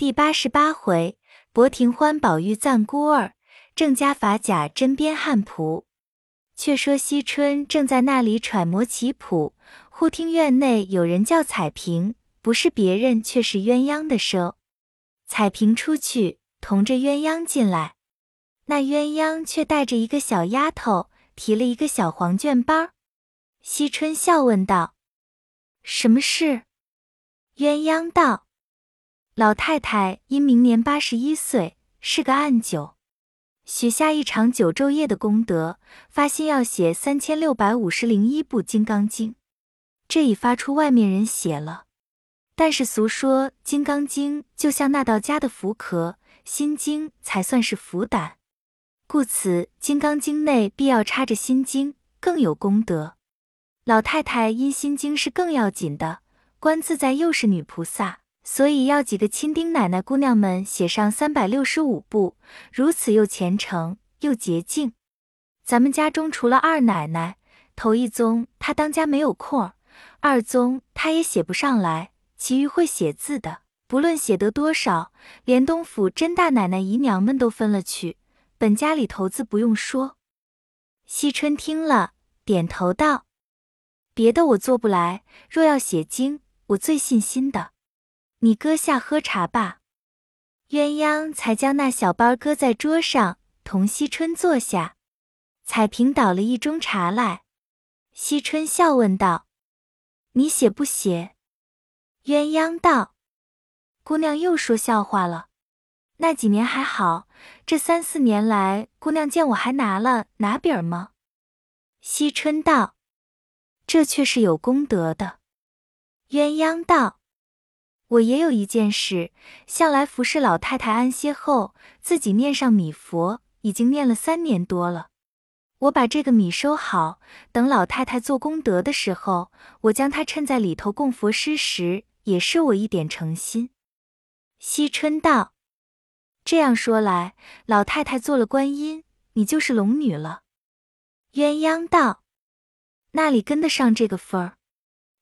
第八十八回，博庭欢宝玉赞孤儿，郑家法甲针砭汉仆。却说惜春正在那里揣摩棋谱，忽听院内有人叫彩屏，不是别人，却是鸳鸯的声。彩屏出去，同着鸳鸯进来，那鸳鸯却带着一个小丫头，提了一个小黄绢包。惜春笑问道：“什么事？”鸳鸯道。老太太因明年八十一岁，是个暗九，许下一场九昼夜的功德，发心要写三千六百五十零一部《金刚经》，这已发出外面人写了。但是俗说《金刚经》就像那道家的福壳，《心经》才算是福胆，故此《金刚经》内必要插着《心经》，更有功德。老太太因《心经》是更要紧的，观自在又是女菩萨。所以要几个亲丁奶奶姑娘们写上三百六十五部，如此又虔诚又洁净。咱们家中除了二奶奶，头一宗她当家没有空儿，二宗她也写不上来，其余会写字的，不论写得多少，连东府甄大奶奶姨娘们都分了去。本家里头子不用说。惜春听了，点头道：“别的我做不来，若要写经，我最信心的。”你搁下喝茶吧。鸳鸯才将那小包搁在桌上，同惜春坐下。彩萍倒了一盅茶来。惜春笑问道：“你写不写？”鸳鸯道：“姑娘又说笑话了。那几年还好，这三四年来，姑娘见我还拿了拿笔儿吗？”惜春道：“这却是有功德的。”鸳鸯道。我也有一件事，向来服侍老太太安歇后，自己念上米佛，已经念了三年多了。我把这个米收好，等老太太做功德的时候，我将它衬在里头供佛施食，也是我一点诚心。惜春道：“这样说来，老太太做了观音，你就是龙女了。”鸳鸯道：“那里跟得上这个分儿？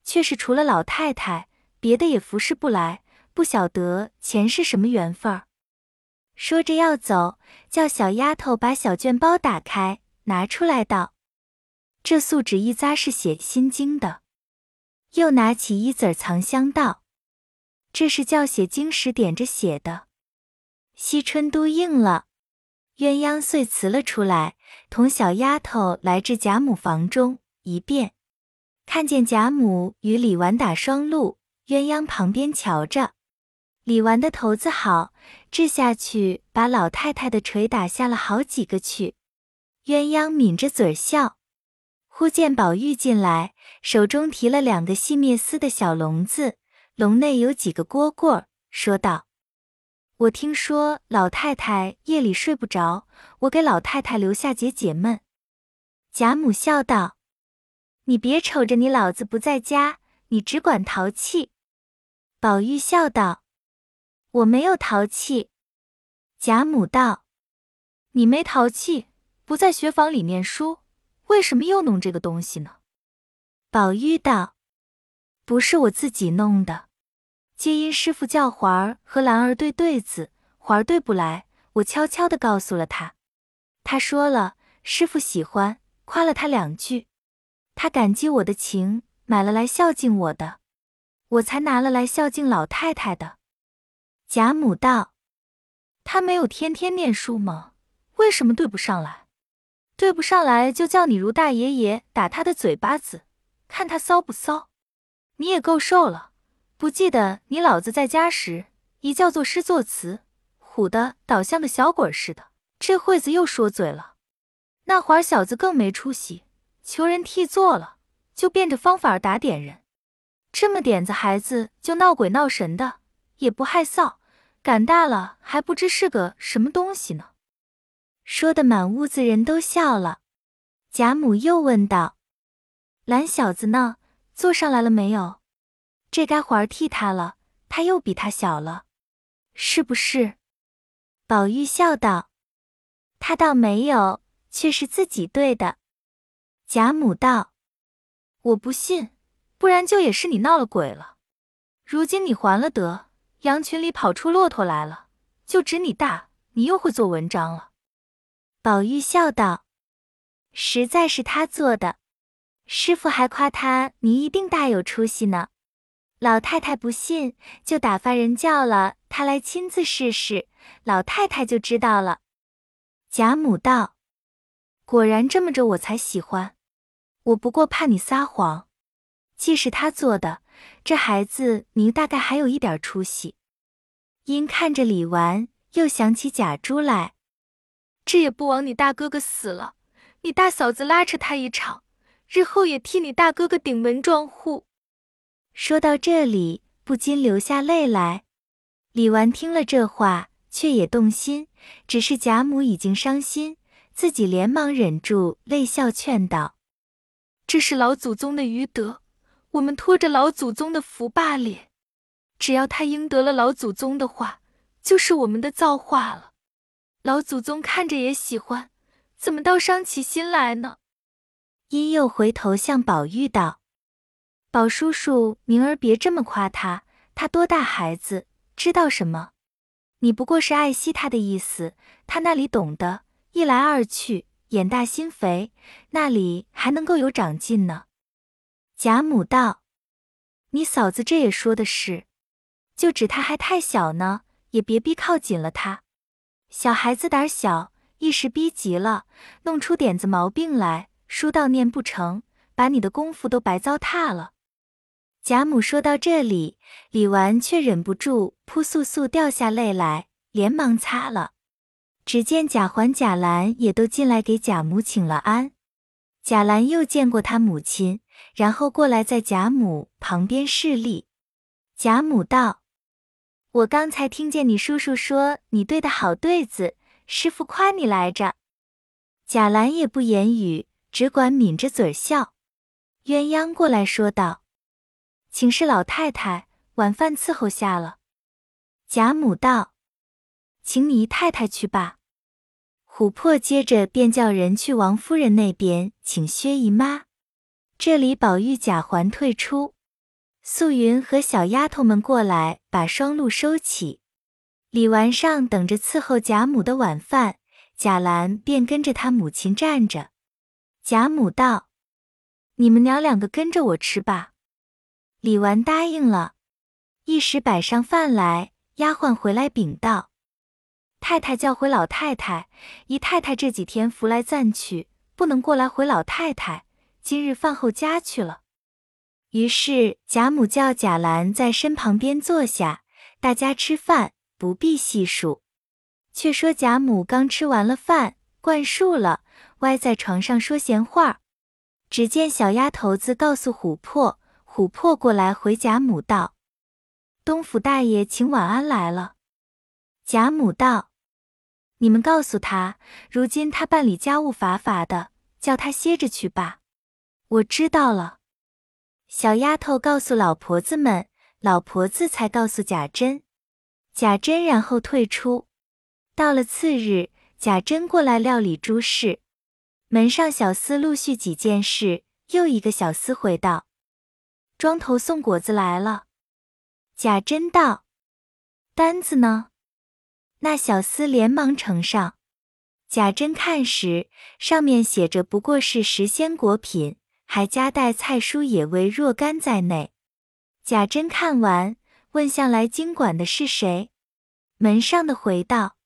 却是除了老太太。”别的也服侍不来，不晓得钱是什么缘分儿。说着要走，叫小丫头把小卷包打开，拿出来道：“这素纸一扎是写心经的。”又拿起一子藏香道：“这是叫写经时点着写的。”惜春都应了，鸳鸯遂辞了出来，同小丫头来至贾母房中一遍，看见贾母与李纨打双路。鸳鸯旁边瞧着，李纨的头子好，掷下去把老太太的锤打下了好几个去。鸳鸯抿着嘴笑，忽见宝玉进来，手中提了两个细篾丝的小笼子，笼内有几个蝈蝈，说道：“我听说老太太夜里睡不着，我给老太太留下解解闷。”贾母笑道：“你别瞅着你老子不在家，你只管淘气。”宝玉笑道：“我没有淘气。”贾母道：“你没淘气，不在学房里念书，为什么又弄这个东西呢？”宝玉道：“不是我自己弄的，皆因师傅叫环儿和兰儿对对子，环儿对不来，我悄悄的告诉了他。他说了，师傅喜欢，夸了他两句，他感激我的情，买了来孝敬我的。”我才拿了来孝敬老太太的。贾母道：“他没有天天念书吗？为什么对不上来？对不上来就叫你如大爷爷打他的嘴巴子，看他骚不骚？你也够受了。不记得你老子在家时，一叫作诗作词，唬得倒像个小鬼似的。这会子又说嘴了。那会儿小子更没出息，求人替做了，就变着方法打点人。”这么点子孩子就闹鬼闹神的，也不害臊，赶大了还不知是个什么东西呢。说的满屋子人都笑了。贾母又问道：“懒小子呢？坐上来了没有？这该环儿替他了，他又比他小了，是不是？”宝玉笑道：“他倒没有，却是自己对的。”贾母道：“我不信。”不然就也是你闹了鬼了。如今你还了得，羊群里跑出骆驼来了，就指你大，你又会做文章了。”宝玉笑道：“实在是他做的，师傅还夸他你一定大有出息呢。”老太太不信，就打发人叫了他来亲自试试，老太太就知道了。贾母道：“果然这么着，我才喜欢。我不过怕你撒谎。既是他做的，这孩子你大概还有一点出息。”因看着李纨，又想起贾珠来，这也不枉你大哥哥死了，你大嫂子拉扯他一场，日后也替你大哥哥顶门撞户。说到这里，不禁流下泪来。李纨听了这话，却也动心。只是贾母已经伤心，自己连忙忍住泪笑，劝道：“这是老祖宗的余德，我们托着老祖宗的福罢了。只要他应得了老祖宗的话，就是我们的造化了。老祖宗看着也喜欢，怎么倒伤起心来呢？”因又回头向宝玉道。宝叔叔，明儿别这么夸他，他多大孩子，知道什么？你不过是爱惜他的意思，他那里懂得，一来二去，眼大心肥，那里还能够有长进呢？贾母道：“你嫂子这也说的是，就指他还太小呢，也别逼靠紧了他。小孩子胆小，一时逼急了，弄出点子毛病来，书到念不成，把你的功夫都白糟蹋了。”贾母说到这里，李纨却忍不住扑簌簌掉下泪来，连忙擦了。只见贾环、贾兰也都进来给贾母请了安。贾兰又见过他母亲，然后过来在贾母旁边侍立。贾母道：“我刚才听见你叔叔说你对的好对子，师傅夸你来着。”贾兰也不言语，只管抿着嘴笑。鸳鸯过来说道。请示老太太，晚饭伺候下了。贾母道：“请你姨太太去吧。”琥珀接着便叫人去王夫人那边请薛姨妈。这里宝玉、贾环退出，素云和小丫头们过来把双鹿收起。李纨上等着伺候贾母的晚饭，贾兰便跟着他母亲站着。贾母道：“你们娘两个跟着我吃吧。”李纨答应了，一时摆上饭来，丫鬟回来禀道：“太太叫回老太太，姨太太这几天扶来暂去，不能过来回老太太。今日饭后家去了。”于是贾母叫贾兰在身旁边坐下，大家吃饭，不必细数。却说贾母刚吃完了饭，灌漱了，歪在床上说闲话。只见小丫头子告诉琥珀。琥珀过来回贾母道：“东府大爷请晚安来了。”贾母道：“你们告诉他，如今他办理家务乏乏的，叫他歇着去吧。”我知道了。小丫头告诉老婆子们，老婆子才告诉贾珍。贾珍然后退出。到了次日，贾珍过来料理诸事，门上小厮陆续几件事，又一个小厮回道。庄头送果子来了，贾珍道：“单子呢？”那小厮连忙呈上。贾珍看时，上面写着不过是时鲜果品，还夹带菜蔬野味若干在内。贾珍看完，问向来经管的是谁？门上的回道：“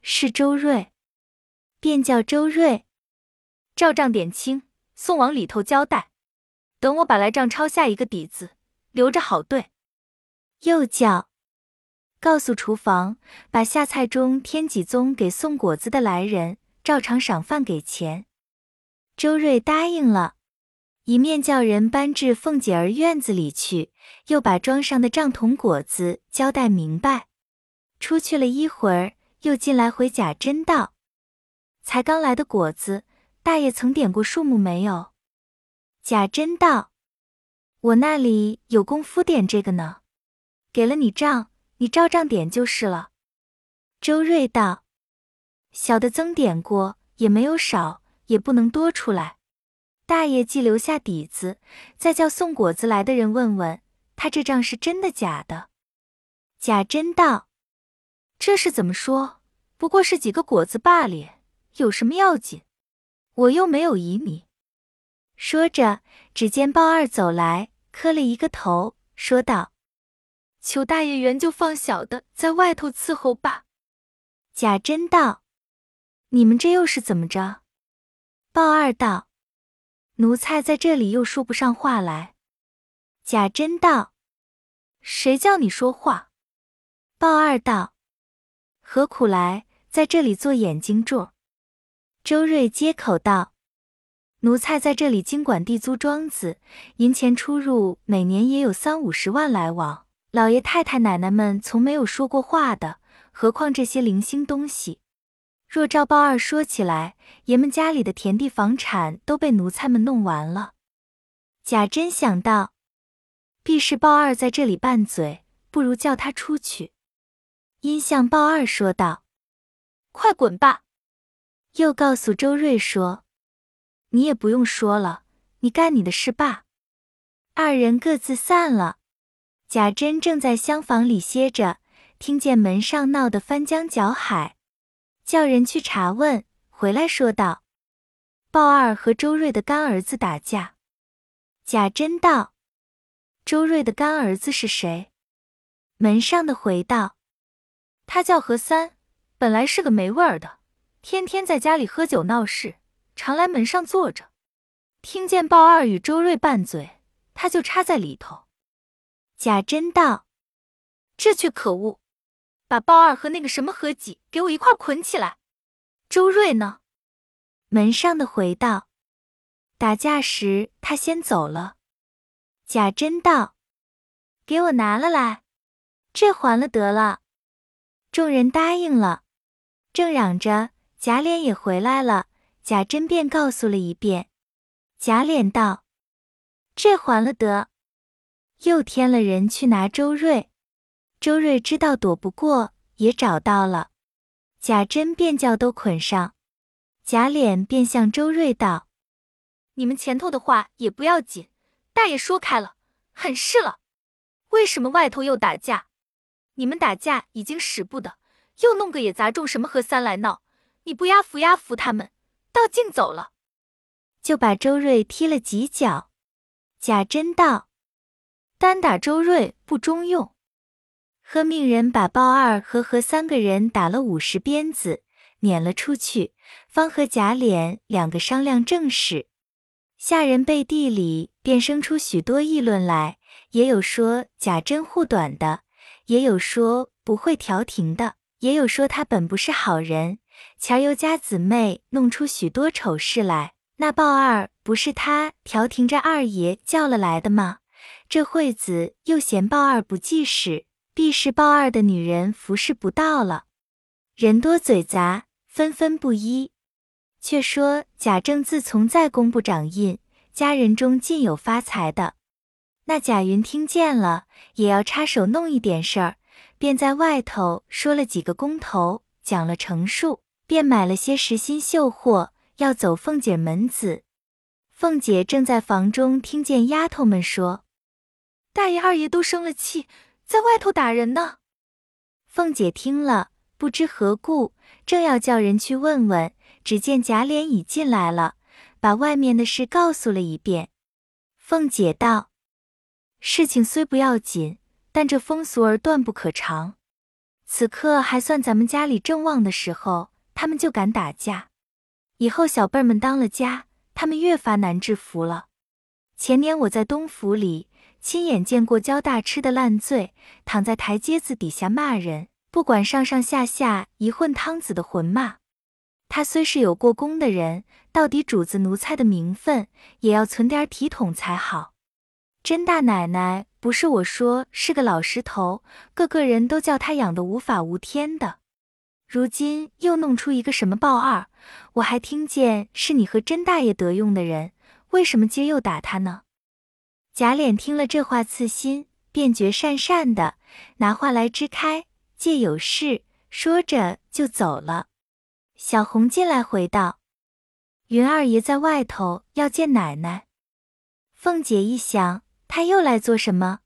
是周瑞。”便叫周瑞照账点清，送往里头交代。等我把来账抄下一个底子，留着好对。又叫告诉厨房，把下菜中添几宗给送果子的来人，照常赏饭给钱。周瑞答应了，一面叫人搬至凤姐儿院子里去，又把庄上的账筒果子交代明白。出去了一会儿，又进来回贾珍道：“才刚来的果子，大爷曾点过数目没有？”贾珍道：“我那里有功夫点这个呢，给了你账，你照账点就是了。”周瑞道：“小的曾点过，也没有少，也不能多出来。大爷既留下底子，再叫送果子来的人问问他这账是真的假的。”贾珍道：“这是怎么说？不过是几个果子罢了，有什么要紧？我又没有疑你。”说着，只见鲍二走来，磕了一个头，说道：“求大爷原就放小的在外头伺候吧。”贾珍道：“你们这又是怎么着？”鲍二道：“奴才在这里又说不上话来。”贾珍道：“谁叫你说话？”鲍二道：“何苦来在这里做眼睛柱？”周瑞接口道。奴才在这里经管地租庄子，银钱出入每年也有三五十万来往。老爷太太奶奶们从没有说过话的，何况这些零星东西。若照鲍二说起来，爷们家里的田地房产都被奴才们弄完了。贾珍想到，必是鲍二在这里拌嘴，不如叫他出去。因向鲍二说道：“快滚吧！”又告诉周瑞说。你也不用说了，你干你的事吧。二人各自散了。贾珍正在厢房里歇着，听见门上闹得翻江搅海，叫人去查问。回来说道：“鲍二和周瑞的干儿子打架。”贾珍道：“周瑞的干儿子是谁？”门上的回道：“他叫何三，本来是个没味儿的，天天在家里喝酒闹事。”常来门上坐着，听见鲍二与周瑞拌嘴，他就插在里头。贾珍道：“这却可恶，把鲍二和那个什么何几给我一块捆起来。”周瑞呢？门上的回道：“打架时他先走了。”贾珍道：“给我拿了来，这还了得了。”众人答应了，正嚷着，贾琏也回来了。贾珍便告诉了一遍，贾琏道：“这还了得。”又添了人去拿周瑞，周瑞知道躲不过，也找到了。贾珍便叫都捆上，贾琏便向周瑞道：“你们前头的话也不要紧，大爷说开了，很是了。为什么外头又打架？你们打架已经使不得，又弄个也砸中什么何三来闹，你不压服压服他们？”倒竟走了，就把周瑞踢了几脚。贾珍道：“单打周瑞不中用，喝命人把鲍二和何三个人打了五十鞭子，撵了出去，方和贾琏两个商量正事。下人背地里便生出许多议论来，也有说贾珍护短的，也有说不会调停的，也有说他本不是好人。”前儿又家姊妹弄出许多丑事来，那鲍二不是他调停着二爷叫了来的吗？这惠子又嫌鲍二不济事，必是抱二的女人服侍不到了。人多嘴杂，纷纷不依。却说贾政自从在工部掌印，家人中尽有发财的。那贾云听见了，也要插手弄一点事儿，便在外头说了几个工头，讲了成数。便买了些实心绣货，要走凤姐门子。凤姐正在房中听见丫头们说：“大爷二爷都生了气，在外头打人呢。”凤姐听了，不知何故，正要叫人去问问，只见贾琏已进来了，把外面的事告诉了一遍。凤姐道：“事情虽不要紧，但这风俗儿断不可长。此刻还算咱们家里正旺的时候。”他们就敢打架，以后小辈儿们当了家，他们越发难制服了。前年我在东府里亲眼见过焦大吃的烂醉，躺在台阶子底下骂人，不管上上下下一混汤子的混骂。他虽是有过功的人，到底主子奴才的名分，也要存点体统才好。甄大奶奶不是我说是个老实头，个个人都叫他养的无法无天的。如今又弄出一个什么鲍二，我还听见是你和甄大爷得用的人，为什么今又打他呢？贾琏听了这话刺心，便觉讪讪的，拿话来支开，借有事说着就走了。小红进来回道：“云二爷在外头要见奶奶。”凤姐一想，他又来做什么，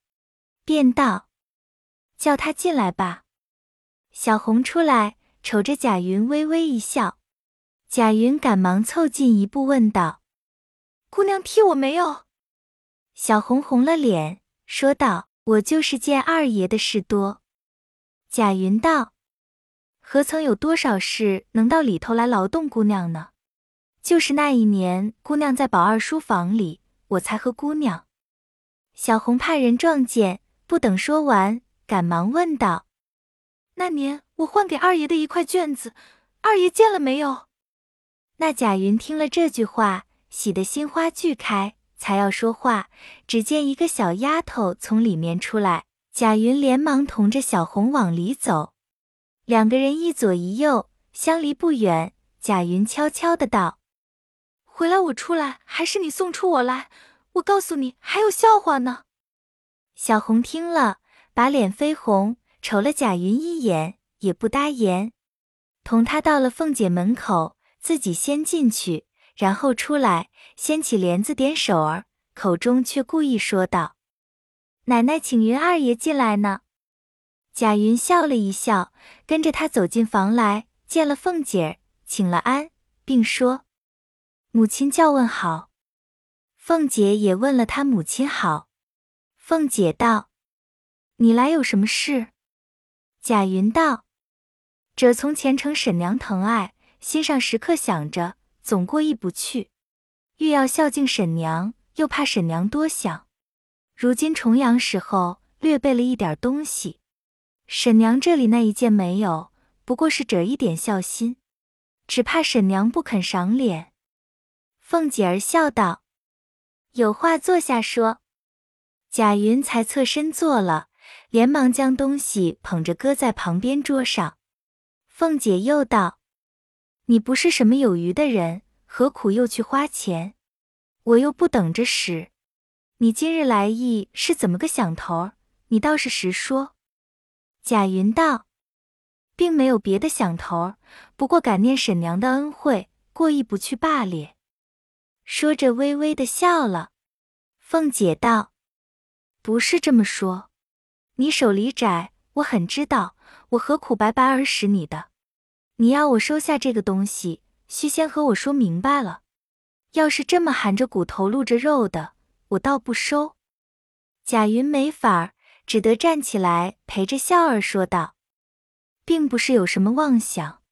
便道：“叫他进来吧。小红出来，瞅着贾云，微微一笑。贾云赶忙凑近一步，问道：“姑娘替我没有？”小红红了脸，说道：“我就是见二爷的事多。”贾云道：“何曾有多少事能到里头来劳动姑娘呢？就是那一年，姑娘在宝二书房里，我才和姑娘。”小红怕人撞见，不等说完，赶忙问道：“那年我换给二爷的一块卷子，二爷见了没有？”那贾云听了这句话，喜得心花俱开，才要说话，只见一个小丫头从里面出来，贾云连忙同着小红往里走，两个人一左一右，相离不远。贾云悄悄的道：“回来我出来，还是你送出我来？我告诉你，还有笑话呢。”小红听了，把脸绯红，瞅了贾云一眼，也不答言，同他到了凤姐门口。自己先进去，然后出来，掀起帘子点手儿，口中却故意说道：“奶奶请云二爷进来呢。”贾云笑了一笑，跟着他走进房来，见了凤姐儿，请了安，并说：“母亲叫问好。”凤姐也问了他母亲好。凤姐道：“你来有什么事？”贾云道：“这从前承沈娘疼爱。”心上时刻想着，总过意不去，欲要孝敬沈娘，又怕沈娘多想。如今重阳时候，略备了一点东西，沈娘这里那一件没有，不过是这一点孝心，只怕沈娘不肯赏脸。凤姐儿笑道：“有话坐下说。”贾云才侧身坐了，连忙将东西捧着搁在旁边桌上。凤姐又道。你不是什么有余的人，何苦又去花钱？我又不等着使。你今日来意是怎么个想头？你倒是实说。贾云道，并没有别的想头，不过感念沈娘的恩惠，过意不去罢了。说着，微微的笑了。凤姐道：“不是这么说，你手里窄，我很知道，我何苦白白而使你的。”你要我收下这个东西，须先和我说明白了。要是这么含着骨头露着肉的，我倒不收。贾云没法儿，只得站起来陪着笑儿说道：“并不是有什么妄想。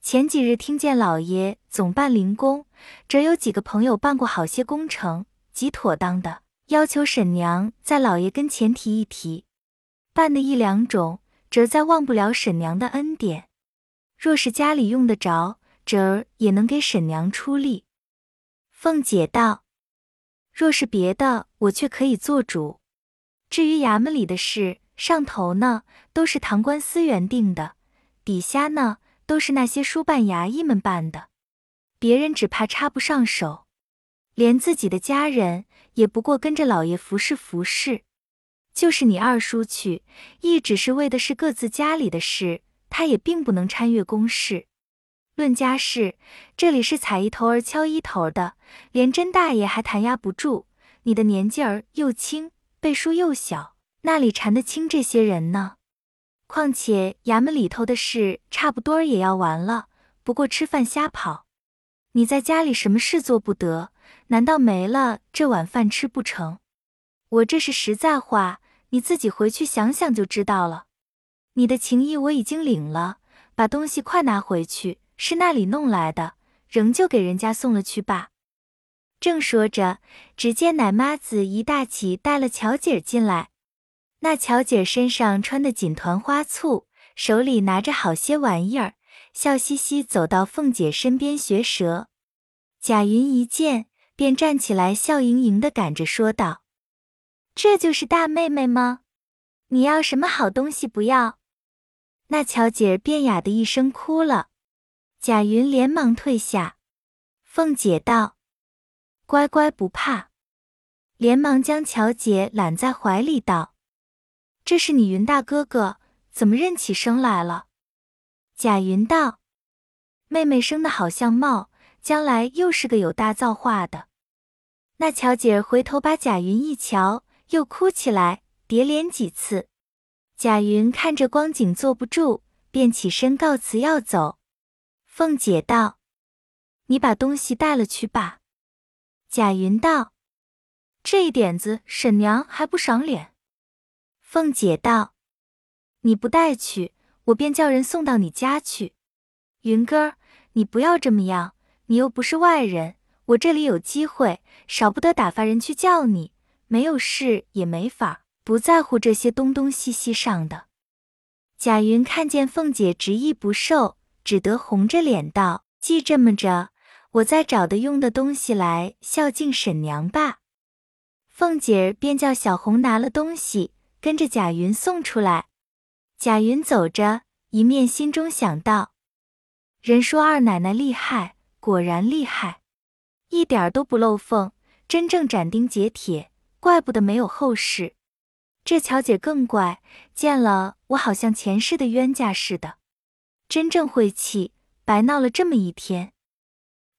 前几日听见老爷总办零工，这有几个朋友办过好些工程，极妥当的，要求沈娘在老爷跟前提一提，办的一两种，这再忘不了沈娘的恩典。”若是家里用得着，侄儿也能给婶娘出力。凤姐道：“若是别的，我却可以做主。至于衙门里的事，上头呢都是堂官司员定的，底下呢都是那些书办衙役们办的。别人只怕插不上手，连自己的家人也不过跟着老爷服侍服侍。就是你二叔去，亦只是为的是各自家里的事。”他也并不能参阅公事，论家事，这里是踩一头儿敲一头的，连甄大爷还弹压不住。你的年纪儿又轻，背书又小，那里缠得清这些人呢？况且衙门里头的事差不多儿也要完了，不过吃饭瞎跑。你在家里什么事做不得？难道没了这碗饭吃不成？我这是实在话，你自己回去想想就知道了。你的情谊我已经领了，把东西快拿回去，是那里弄来的，仍旧给人家送了去吧。正说着，只见奶妈子一大起带了巧姐进来。那巧姐身上穿的锦团花簇，手里拿着好些玩意儿，笑嘻嘻走到凤姐身边学舌。贾云一见，便站起来，笑盈盈的赶着说道：“这就是大妹妹吗？你要什么好东西不要？”那巧姐儿便哑的一声哭了，贾云连忙退下。凤姐道：“乖乖不怕。”连忙将巧姐揽在怀里道：“这是你云大哥哥，怎么认起生来了？”贾云道：“妹妹生的好相貌，将来又是个有大造化的。”那巧姐儿回头把贾云一瞧，又哭起来，叠连几次。贾云看着光景坐不住，便起身告辞要走。凤姐道：“你把东西带了去吧。”贾云道：“这一点子，婶娘还不赏脸。”凤姐道：“你不带去，我便叫人送到你家去。云哥儿，你不要这么样，你又不是外人，我这里有机会，少不得打发人去叫你。没有事也没法，不在乎这些东东西西上的。”贾云看见凤姐执意不受，只得红着脸道：“既这么着，我再找的用的东西来孝敬婶娘吧。”凤姐儿便叫小红拿了东西。跟着贾云送出来，贾云走着，一面心中想到：人说二奶奶厉害，果然厉害，一点都不漏缝，真正斩钉截铁，怪不得没有后事。这乔姐更怪，见了我好像前世的冤家似的，真正晦气，白闹了这么一天。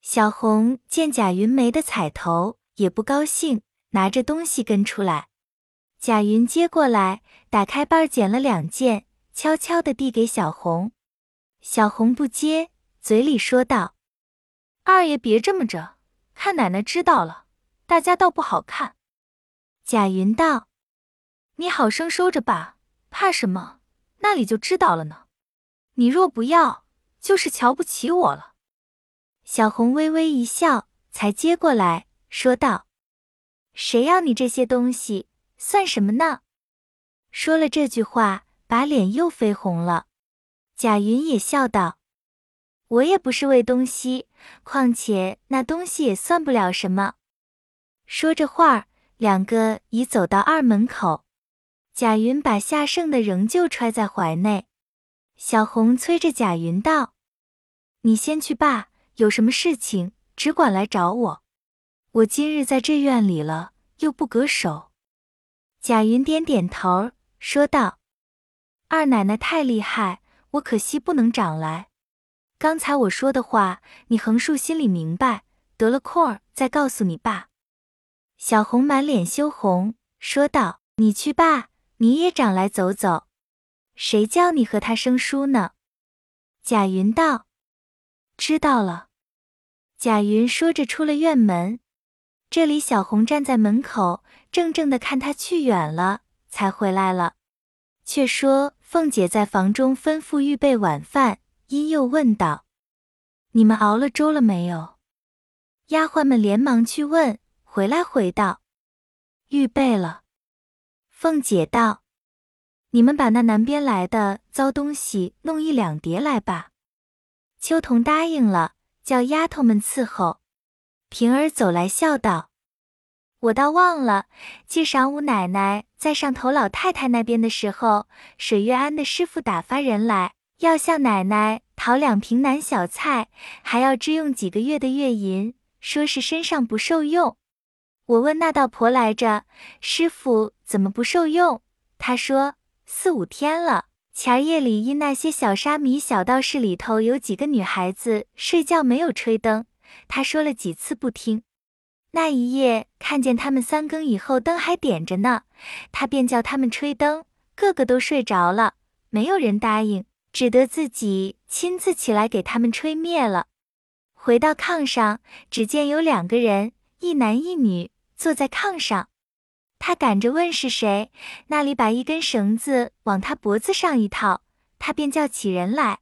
小红见贾云没的彩头，也不高兴，拿着东西跟出来。贾云接过来，打开包捡了两件，悄悄地递给小红。小红不接，嘴里说道：“二爷别这么着，看奶奶知道了，大家倒不好看。”贾云道：“你好生收着吧，怕什么？那里就知道了呢。你若不要，就是瞧不起我了。”小红微微一笑，才接过来说道：“谁要你这些东西？”算什么呢？说了这句话，把脸又绯红了。贾云也笑道：“我也不是为东西，况且那东西也算不了什么。”说着话，两个已走到二门口。贾云把下剩的仍旧揣在怀内。小红催着贾云道：“你先去罢，有什么事情只管来找我。我今日在这院里了，又不隔手。”贾云点点头，说道：“二奶奶太厉害，我可惜不能长来。刚才我说的话，你横竖心里明白，得了空儿再告诉你爸。”小红满脸羞红，说道：“你去罢，你也长来走走。谁叫你和他生疏呢？”贾云道：“知道了。”贾云说着出了院门。这里小红站在门口。怔怔的看他去远了，才回来了。却说凤姐在房中吩咐预备晚饭，因又问道：“你们熬了粥了没有？”丫鬟们连忙去问，回来回道：“预备了。”凤姐道：“你们把那南边来的糟东西弄一两碟来吧。”秋桐答应了，叫丫头们伺候。平儿走来笑道。我倒忘了，借晌午奶奶在上头老太太那边的时候，水月庵的师傅打发人来，要向奶奶讨两瓶南小菜，还要支用几个月的月银，说是身上不受用。我问那道婆来着，师傅怎么不受用？他说四五天了，前儿夜里因那些小沙弥、小道士里头有几个女孩子睡觉没有吹灯，他说了几次不听。那一夜看见他们三更以后灯还点着呢，他便叫他们吹灯，个个都睡着了，没有人答应，只得自己亲自起来给他们吹灭了。回到炕上，只见有两个人，一男一女坐在炕上。他赶着问是谁，那里把一根绳子往他脖子上一套，他便叫起人来。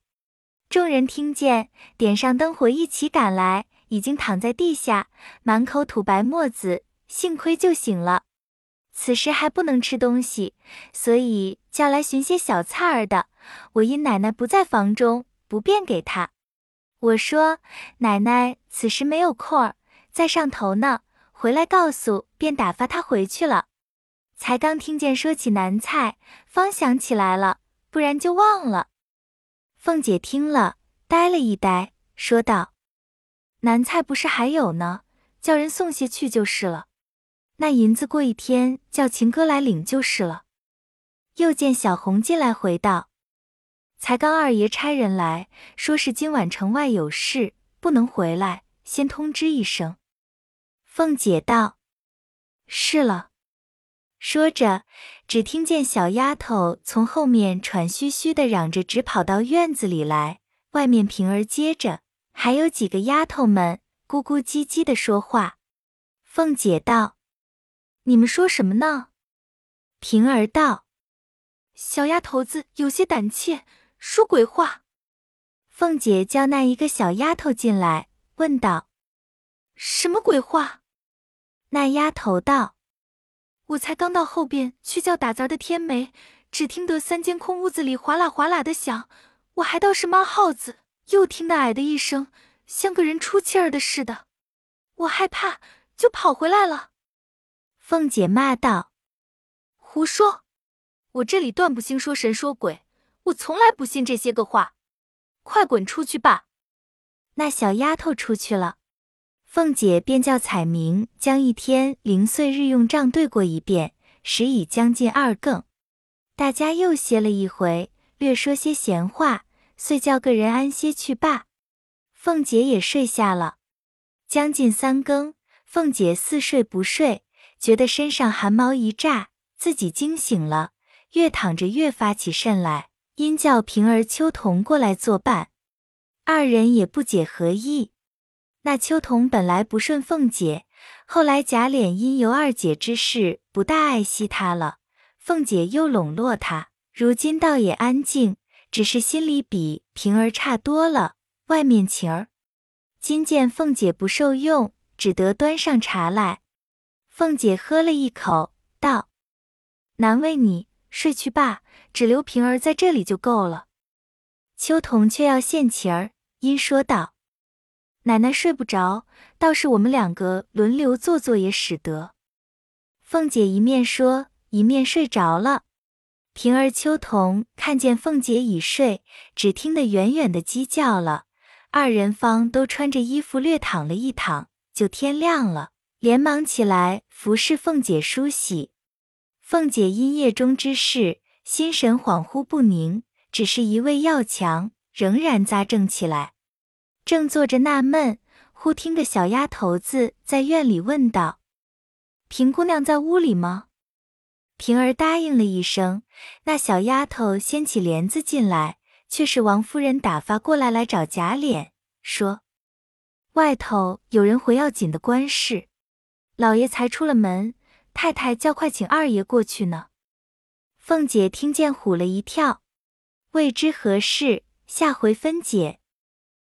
众人听见，点上灯火，一起赶来。已经躺在地下，满口吐白沫子，幸亏就醒了。此时还不能吃东西，所以叫来寻些小菜儿的。我因奶奶不在房中，不便给他。我说奶奶此时没有空儿，在上头呢，回来告诉，便打发他回去了。才刚听见说起南菜，方想起来了，不然就忘了。凤姐听了，呆了一呆，说道。南菜不是还有呢，叫人送些去就是了。那银子过一天叫秦哥来领就是了。又见小红进来回道：“才刚二爷差人来说是今晚城外有事，不能回来，先通知一声。”凤姐道：“是了。”说着，只听见小丫头从后面喘吁吁的嚷着，直跑到院子里来。外面平儿接着，还有几个丫头们咕咕唧唧的说话。凤姐道：“你们说什么呢？”平儿道：“小丫头子有些胆怯，说鬼话。”凤姐叫那一个小丫头进来，问道：“什么鬼话？”那丫头道：“我才刚到后边去叫打杂的天梅，只听得三间空屋子里哗啦哗啦的响，我还倒是猫耗子，又听得‘矮’的一声，像个人出气儿的似的，我害怕，就跑回来了。”凤姐骂道：“胡说！我这里断不兴说神说鬼，我从来不信这些个话。”快滚出去吧！那小丫头出去了，凤姐便叫彩明将一天零碎日用账对过一遍，时已将近二更，大家又歇了一回，略说些闲话，遂叫个人安歇去罢。凤姐也睡下了。将近三更，凤姐似睡不睡，觉得身上寒毛一炸，自己惊醒了，越躺着越发起甚来。因叫平儿、秋桐过来作伴，二人也不解何意。那秋桐本来不顺凤姐，后来贾琏因尤二姐之事不大爱惜她了，凤姐又笼络她，如今倒也安静，只是心里比平儿差多了。外面情儿，今见凤姐不受用，只得端上茶来。凤姐喝了一口，道：“难为你，睡去罢。”只留平儿在这里就够了。秋桐却要献情儿，因说道：“奶奶睡不着，倒是我们两个轮流坐坐也使得。”凤姐一面说，一面睡着了。平儿、秋桐看见凤姐已睡，只听得远远的鸡叫了，二人方都穿着衣服略躺了一躺，就天亮了，连忙起来服侍凤姐梳洗。凤姐因夜中之事。心神恍惚不宁，只是一味要强，仍然扎正起来。正坐着纳闷，忽听个小丫头子在院里问道：“平姑娘在屋里吗？”平儿答应了一声。那小丫头掀起帘子进来，却是王夫人打发过来来找贾琏，说：“外头有人回要紧的官事，老爷才出了门，太太叫快请二爷过去呢。”凤姐听见，唬了一跳，未知何事，下回分解。